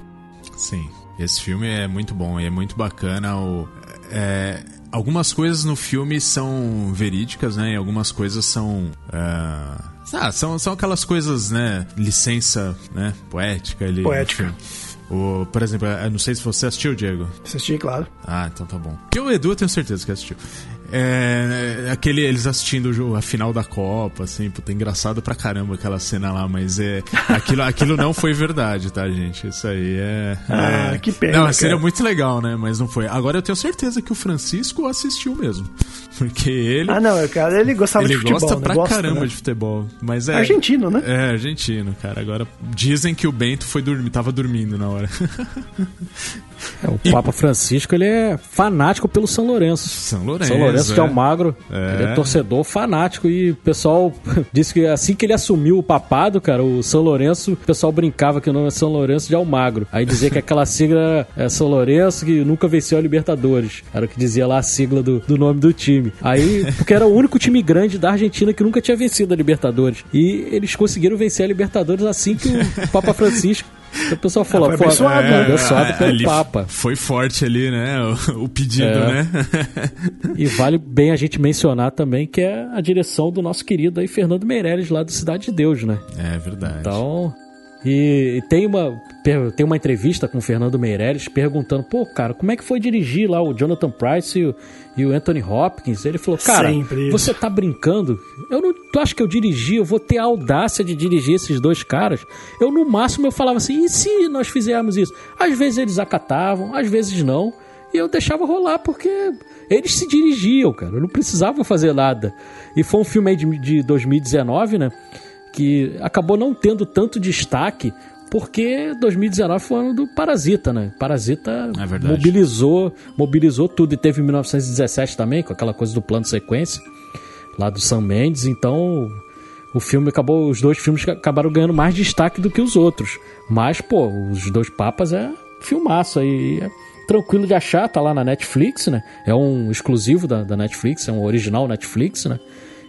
Sim, esse filme é muito bom e é muito bacana. O, é, algumas coisas no filme são verídicas, né? E algumas coisas são. ah, ah, são, são aquelas coisas, né? Licença, né? Poética ali. Poética. O, por exemplo, eu não sei se você assistiu, Diego. Assisti, claro. Ah, então tá bom. Porque o Edu eu tenho certeza que assistiu. É, aquele, eles assistindo o jogo, a final da Copa, assim, puta, engraçado pra caramba aquela cena lá, mas é. Aquilo, aquilo não foi verdade, tá, gente? Isso aí é. Ah, é- que pena, Não, seria cara. muito legal, né? Mas não foi. Agora eu tenho certeza que o Francisco assistiu mesmo. Porque ele. Ah, não, cara, ele gostava ele de futebol, gosta né? pra caramba né? de futebol. Mas é. Argentino, né? É, argentino, cara. Agora dizem que o Bento foi dormir, tava dormindo na hora. [laughs] É, o Papa Francisco, ele é fanático pelo São Lourenço. São Lourenço. São Lourenço de é. Almagro. É. Ele é torcedor fanático e o pessoal [laughs] disse que assim que ele assumiu o papado, cara, o São Lourenço, o pessoal brincava que o nome é São Lourenço de Almagro. Aí dizia que aquela sigla é São Lourenço que nunca venceu a Libertadores. Era o que dizia lá a sigla do, do nome do time. Aí, porque era o único time grande da Argentina que nunca tinha vencido a Libertadores. E eles conseguiram vencer a Libertadores assim que o Papa Francisco. O pessoal falou, foi abençoado, é, né? abençoado pelo ali Papa. Foi forte ali, né? O, o pedido, É. né? E vale bem a gente mencionar também que é a direção do nosso querido aí Fernando Meirelles lá do Cidade de Deus, né? É verdade. Então, e, e tem uma tem uma entrevista com o Fernando Meirelles perguntando, pô, cara, como é que foi dirigir lá o Jonathan Price e o, e o Anthony Hopkins? Ele falou, cara, você tá brincando? Eu não, tu acha que eu dirigi? Eu vou ter a audácia de dirigir esses dois caras? Eu no máximo eu falava assim, e se nós fizermos isso? Às vezes eles acatavam, às vezes não. E eu deixava rolar porque eles se dirigiam, cara. Eu não precisava fazer nada. E foi um filme aí de, de 2019, né? Que acabou não tendo tanto destaque porque 2019 foi o ano do Parasita, né? Parasita É mobilizou, mobilizou tudo e teve em 1917 também com aquela coisa do plano sequência lá do Sam Mendes. Então o filme acabou, os dois filmes acabaram ganhando mais destaque do que os outros. Mas pô, os dois papas é filmaço aí. É tranquilo de achar, tá lá na Netflix, né? É um exclusivo da, da Netflix, é um original Netflix, né?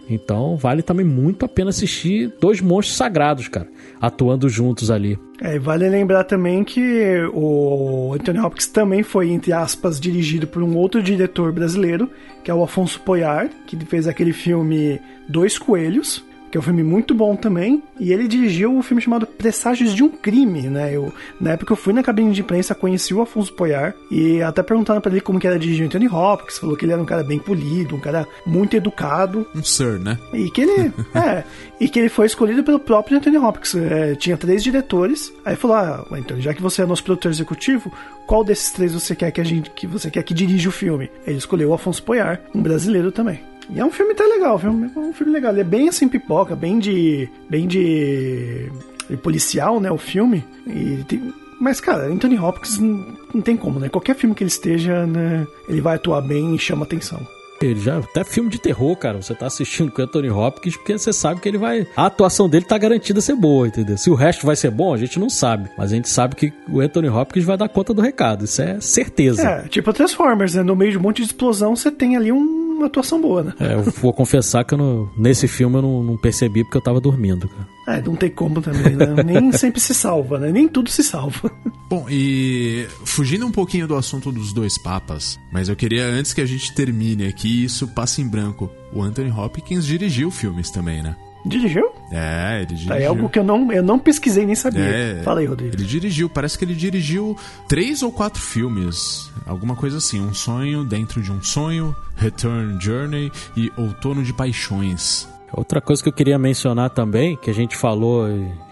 Então vale também muito a pena assistir dois monstros sagrados, cara, atuando juntos ali. É, e vale lembrar também que o Anthony Hopkins também foi, entre aspas, dirigido por um outro diretor brasileiro, que é o Afonso Poyar, que fez aquele filme Dois Coelhos, que é um filme muito bom também, e ele dirigiu o um filme chamado Presságios de um Crime, né? Eu, na época eu fui na cabine de imprensa, conheci o Afonso Poyar, e até perguntaram para ele como que era dirigir o Anthony Hopkins, falou que ele era um cara bem polido, um cara muito educado. Um sir, né? E que ele, [laughs] é, e que ele foi escolhido pelo próprio Anthony Hopkins. É, tinha três diretores, aí falou, ah, então, já que você é nosso produtor executivo, qual desses três você quer que a gente, que você quer que dirija o filme? Ele escolheu o Afonso Poyar, um brasileiro também. E é um filme até legal, filme, é um filme legal. Ele é bem assim, pipoca, bem de. bem de. de policial, né? O filme. E tem, mas, cara, Anthony Hopkins não, não, tem como, né? Qualquer filme que ele esteja, né, ele vai atuar bem e chama atenção. Ele já, até filme de terror, cara, você tá assistindo com o Anthony Hopkins porque você sabe que ele vai. A atuação dele tá garantida a ser boa, entendeu? Se o resto vai ser bom, a gente não sabe. Mas a gente sabe que o Anthony Hopkins vai dar conta do recado. Isso é certeza. É, tipo Transformers, né? No meio de um monte de explosão, você tem ali um uma atuação boa, né? É, eu vou confessar que eu nesse filme eu não, não, percebi porque eu tava dormindo, cara. É, não tem como também, né? [laughs] Nem sempre se salva, né? Nem tudo se salva. Bom, e fugindo um pouquinho do assunto dos dois papas, mas eu queria, antes que a gente termine aqui, isso passe em branco. O Anthony Hopkins dirigiu filmes também, né? Dirigiu? É, ele dirigiu. É algo que eu não, eu não pesquisei nem sabia. É, Fala aí, Rodrigo. Ele dirigiu, parece que ele dirigiu três ou quatro filmes. Alguma coisa assim. Um sonho dentro de um sonho, Return Journey e Outono de Paixões. Outra coisa que eu queria mencionar também, que a gente falou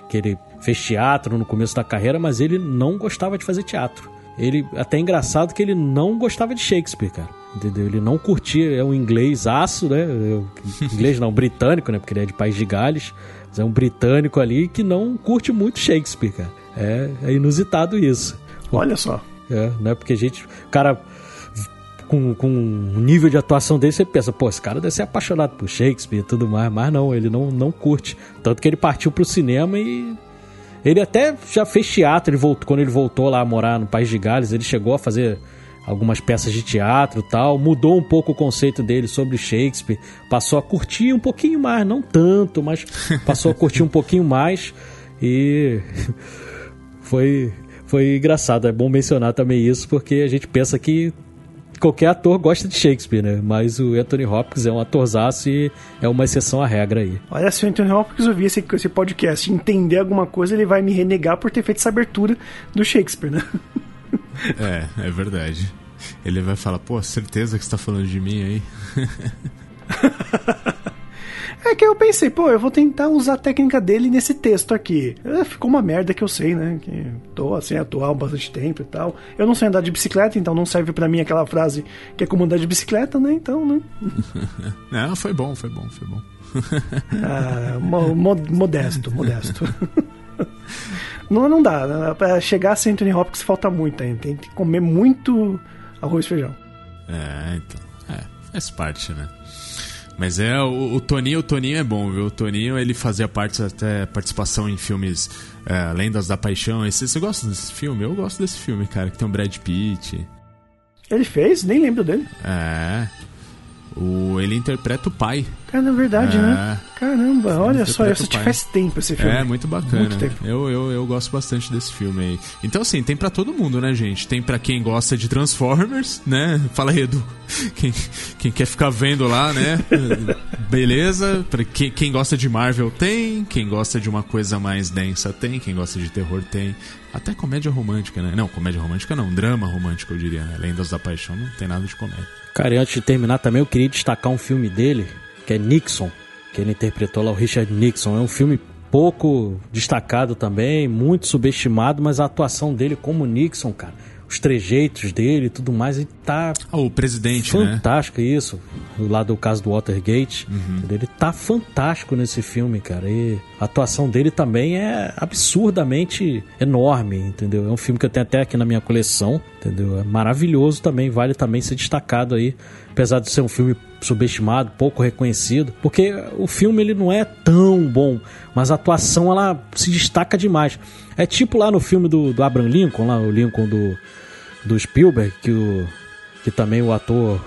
que ele fez teatro no começo da carreira, mas ele não gostava de fazer teatro. Ele até é engraçado que ele não gostava de Shakespeare, cara. Entendeu? Ele não curtia, é um inglês aço, né? [laughs] inglês não, britânico, né? Porque ele é de País de Gales. Mas é um britânico ali que não curte muito Shakespeare, cara. É, é inusitado isso. Olha só. É, né? Porque a gente. O cara com, com um nível de atuação dele, você pensa, pô, esse cara deve ser apaixonado por Shakespeare e tudo mais, mas não, ele não, não curte. Tanto que ele partiu pro cinema e. Ele até já fez teatro, ele voltou, quando ele voltou lá a morar no País de Gales, ele chegou a fazer algumas peças de teatro tal, mudou um pouco o conceito dele sobre Shakespeare, passou a curtir um pouquinho mais, não tanto, mas [laughs] passou a curtir um pouquinho mais e [laughs] foi foi engraçado, é bom mencionar também isso, porque a gente pensa que qualquer ator gosta de Shakespeare, né? Mas o Anthony Hopkins é um atorzaço e é uma exceção à regra aí. Olha, se o Anthony Hopkins ouvir esse, esse podcast e entender alguma coisa, ele vai me renegar por ter feito essa abertura do Shakespeare, né? [laughs] É, é verdade. Ele vai falar, pô, certeza que você tá falando de mim aí? [laughs] É que eu pensei, pô, eu vou tentar usar a técnica dele nesse texto aqui. É, ficou uma merda que eu sei, né? Que tô assim, atual há bastante tempo e tal. Eu não sei andar de bicicleta, então não serve para mim aquela frase que é como andar de bicicleta, né? Então, né? [laughs] não, foi bom, foi bom, foi bom. ah, mo modesto, modesto. [laughs] não, não dá. Né? Pra chegar a ser Anthony Hopkins falta muito ainda. Tem que comer muito arroz e feijão. É, então. É, faz parte, né? Mas é, o, o, Toninho, o Toninho é bom, viu? O Toninho, ele fazia parte, até participação em filmes é, Lendas da Paixão. Esse, você gosta desse filme? Eu gosto desse filme, cara, que tem o Brad Pitt. Ele fez? Nem lembro dele. É. O, ele interpreta o pai. Cara, na verdade, né? é. né? Caramba, olha só, assisti faz tempo esse filme. É, muito bacana. Muito tempo. Eu, eu, eu gosto bastante desse filme aí. Então, assim, tem para todo mundo, né, gente? Tem para quem gosta de Transformers, né? Fala aí, Edu. [laughs] Quem, quem quer ficar vendo lá, né? [laughs] Beleza. Pra quem, quem gosta de Marvel tem. Quem gosta de uma coisa mais densa tem. Quem gosta de terror tem. Até comédia romântica, né? Não, comédia romântica não. Drama romântico, eu diria, né? Lendas da Paixão não tem nada de comédia. Cara, e antes de terminar também, eu queria destacar um filme dele que é Nixon, que ele interpretou lá o Richard Nixon. É um filme pouco destacado também, muito subestimado, mas a atuação dele como Nixon, cara, os trejeitos dele e tudo mais, ele tá. Ah, o presidente, fantástico, né? Fantástico, isso. Lá do caso do Watergate. Uhum. Ele tá fantástico nesse filme, cara. E a atuação dele também é absurdamente enorme, entendeu? É um filme que eu tenho até aqui na minha coleção, entendeu? É maravilhoso também, vale também ser destacado aí. Apesar de ser um filme subestimado, pouco reconhecido, porque o filme ele não é tão bom, mas a atuação ela se destaca demais. É tipo lá no filme do, do Abraham Lincoln, lá o Lincoln do, do Spielberg, que, o, que também o ator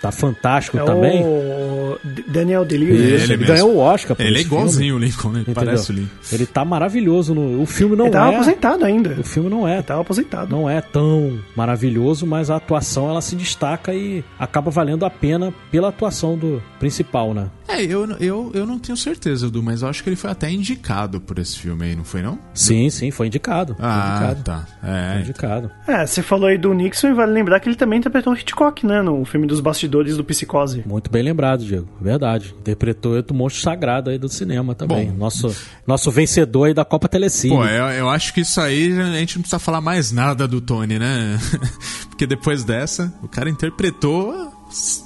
tá fantástico É também. o Daniel. Isso, Ele ele, mesmo. ganhou o Oscar por Ele é esse filme. igualzinho o Lincoln, né? Entendeu? Parece o Lincoln. Ele tá maravilhoso no. O filme não Ele tava é. aposentado ainda. O filme não é. Ele tava aposentado. Não é tão maravilhoso, mas a atuação ela se destaca e acaba valendo a pena pela atuação do principal, né? É, eu, eu, eu não tenho certeza, Du, mas eu acho que ele foi até indicado por esse filme aí, não foi não? Sim, sim, foi indicado. Foi Ah, indicado. tá. Foi É, indicado. É, você falou aí do Nixon e vale lembrar que ele também interpretou o Hitchcock, né? No filme dos bastidores do Psicose. Muito bem lembrado, Diego. Verdade. Interpretou outro monstro sagrado aí do cinema também. Bom. Nosso, nosso vencedor aí da Copa Telecine. Pô, eu, eu acho que isso aí a gente não precisa falar mais nada do Tony, né? [laughs] Porque depois dessa, o cara interpretou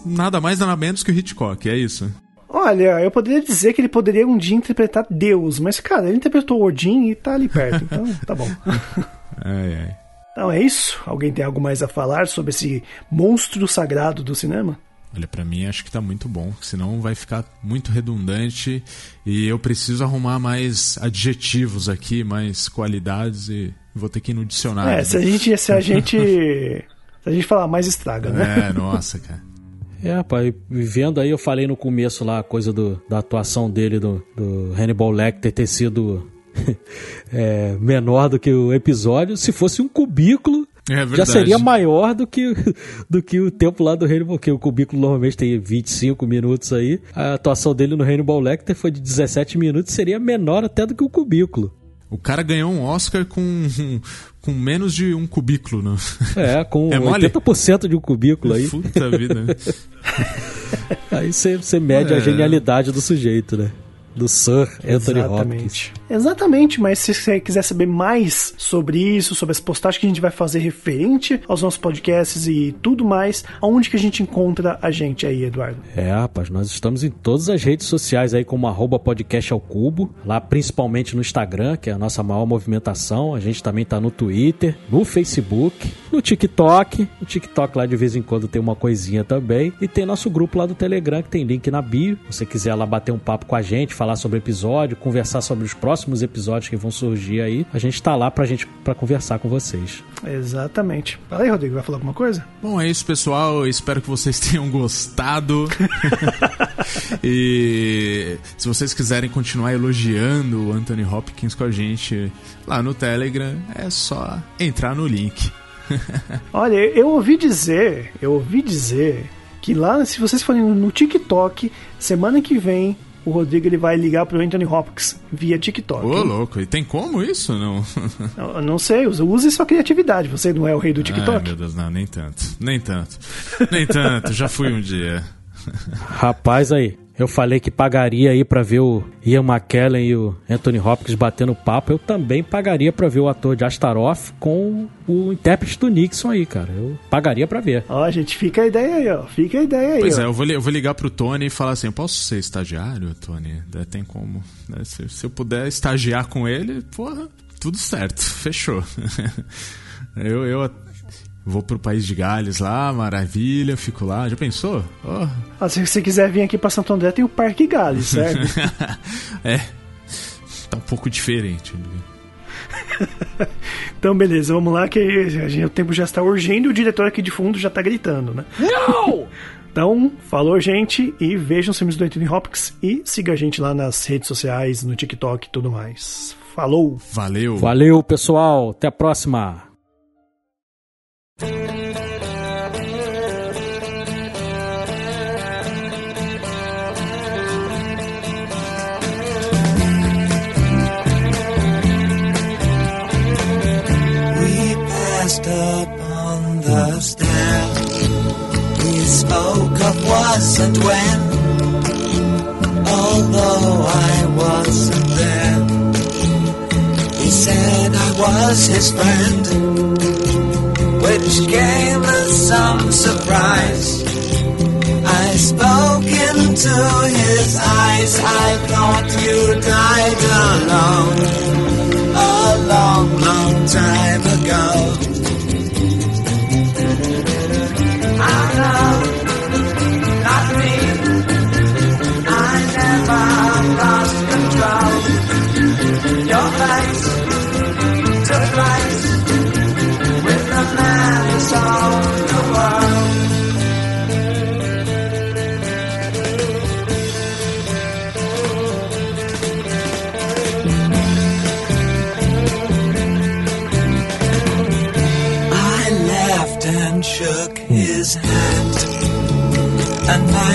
nada mais nada menos que o Hitchcock, é isso. Olha, eu poderia dizer que ele poderia um dia interpretar Deus, mas, cara, ele interpretou Odin e tá ali perto, então tá bom. [laughs] Ai, ai. Então é isso. Alguém tem algo mais a falar sobre esse monstro sagrado do cinema? Olha, pra mim acho que tá muito bom, senão vai ficar muito redundante e eu preciso arrumar mais adjetivos aqui, mais qualidades e vou ter que ir no dicionário. É, se a gente. Se a gente. [laughs] Se a gente falar mais estraga, né? É, nossa, cara. É, rapaz, vendo aí, eu falei no começo lá a coisa do, da atuação dele, do, do Hannibal Lecter ter sido [laughs] é, menor do que o episódio. Se fosse um cubículo, É já seria maior do que, [laughs] do que o tempo lá do Hannibal, porque o cubículo normalmente tem 25 minutos aí. A atuação dele no Hannibal Lecter foi de 17 minutos, seria menor até do que o cubículo. O cara ganhou um Oscar com, [laughs] com menos de um cubículo, né? É, com É mole? 80% de um cubículo aí. Puta vida. Aí você você mede a É. genialidade do sujeito, né? Do Sir Anthony Hopkins. Exatamente, mas se você quiser saber mais sobre isso, sobre as postagens que a gente vai fazer referente aos nossos podcasts e tudo mais, aonde que a gente encontra a gente aí, Eduardo? É, rapaz, nós estamos em todas as redes sociais aí como arroba podcast ao cubo, lá principalmente no Instagram, que é a nossa maior movimentação. A gente também tá no Twitter, no Facebook, no TikTok. No TikTok lá de vez em quando tem uma coisinha também. E tem nosso grupo lá do Telegram, que tem link na bio. Se você quiser lá bater um papo com a gente, falar sobre o episódio, conversar sobre os próximos episódios que vão surgir aí, a gente tá lá pra gente pra conversar com vocês. Exatamente. Fala aí, Rodrigo, vai falar alguma coisa? Bom, é isso, pessoal. Eu espero que vocês [laughs] tenham gostado. [laughs] e se vocês quiserem continuar elogiando o Anthony Hopkins com a gente lá no Telegram, é só entrar no link. [laughs] Olha, eu ouvi dizer, eu ouvi dizer que lá, se vocês forem no TikTok, semana que vem, o Rodrigo ele vai ligar pro Anthony Hopkins via TikTok. Ô, louco, e tem como isso? Não. [laughs] Eu não sei, use- use sua criatividade. Você não é o rei do Ai, TikTok? meu Deus, não, nem tanto. Nem tanto. Nem tanto, já fui um dia. Rapaz, aí, eu falei que pagaria aí pra ver o Ian McKellen e o Anthony Hopkins batendo papo. Eu também pagaria pra ver o ator de Astaroth com o intérprete do Nixon aí, cara. Eu pagaria pra ver. Ó, gente, fica a ideia aí, ó. Fica a ideia aí. Pois ó. é, eu vou, eu vou ligar pro Tony e falar assim: eu posso ser estagiário, Tony? É, Tem como. né? Se, se eu puder estagiar com ele, porra, tudo certo, [laughs] fechou. [laughs] eu, eu vou pro país de Gales lá, maravilha, fico lá. Já pensou? Oh, Ah, se você quiser vir aqui pra Santo André, tem o Parque Gales, certo? [laughs] é, tá um pouco diferente. [laughs] então, beleza, vamos lá que a gente- o tempo já está urgendo e o diretor aqui de fundo já tá gritando, né? Não! [laughs] Então, falou, gente, e vejam os filmes do Anthony Hopkins e siga a gente lá nas redes sociais, no TikTok e tudo mais. Falou! Valeu! Valeu, pessoal. Até a próxima. Passed up on the stairs. We spoke of was and when, although I wasn't there. He said I was his friend, which came as some surprise. I spoke into his eyes. I thought you died alone a long, long time ago.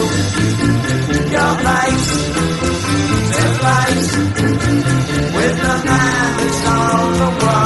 your place, place, with the man that's on the world.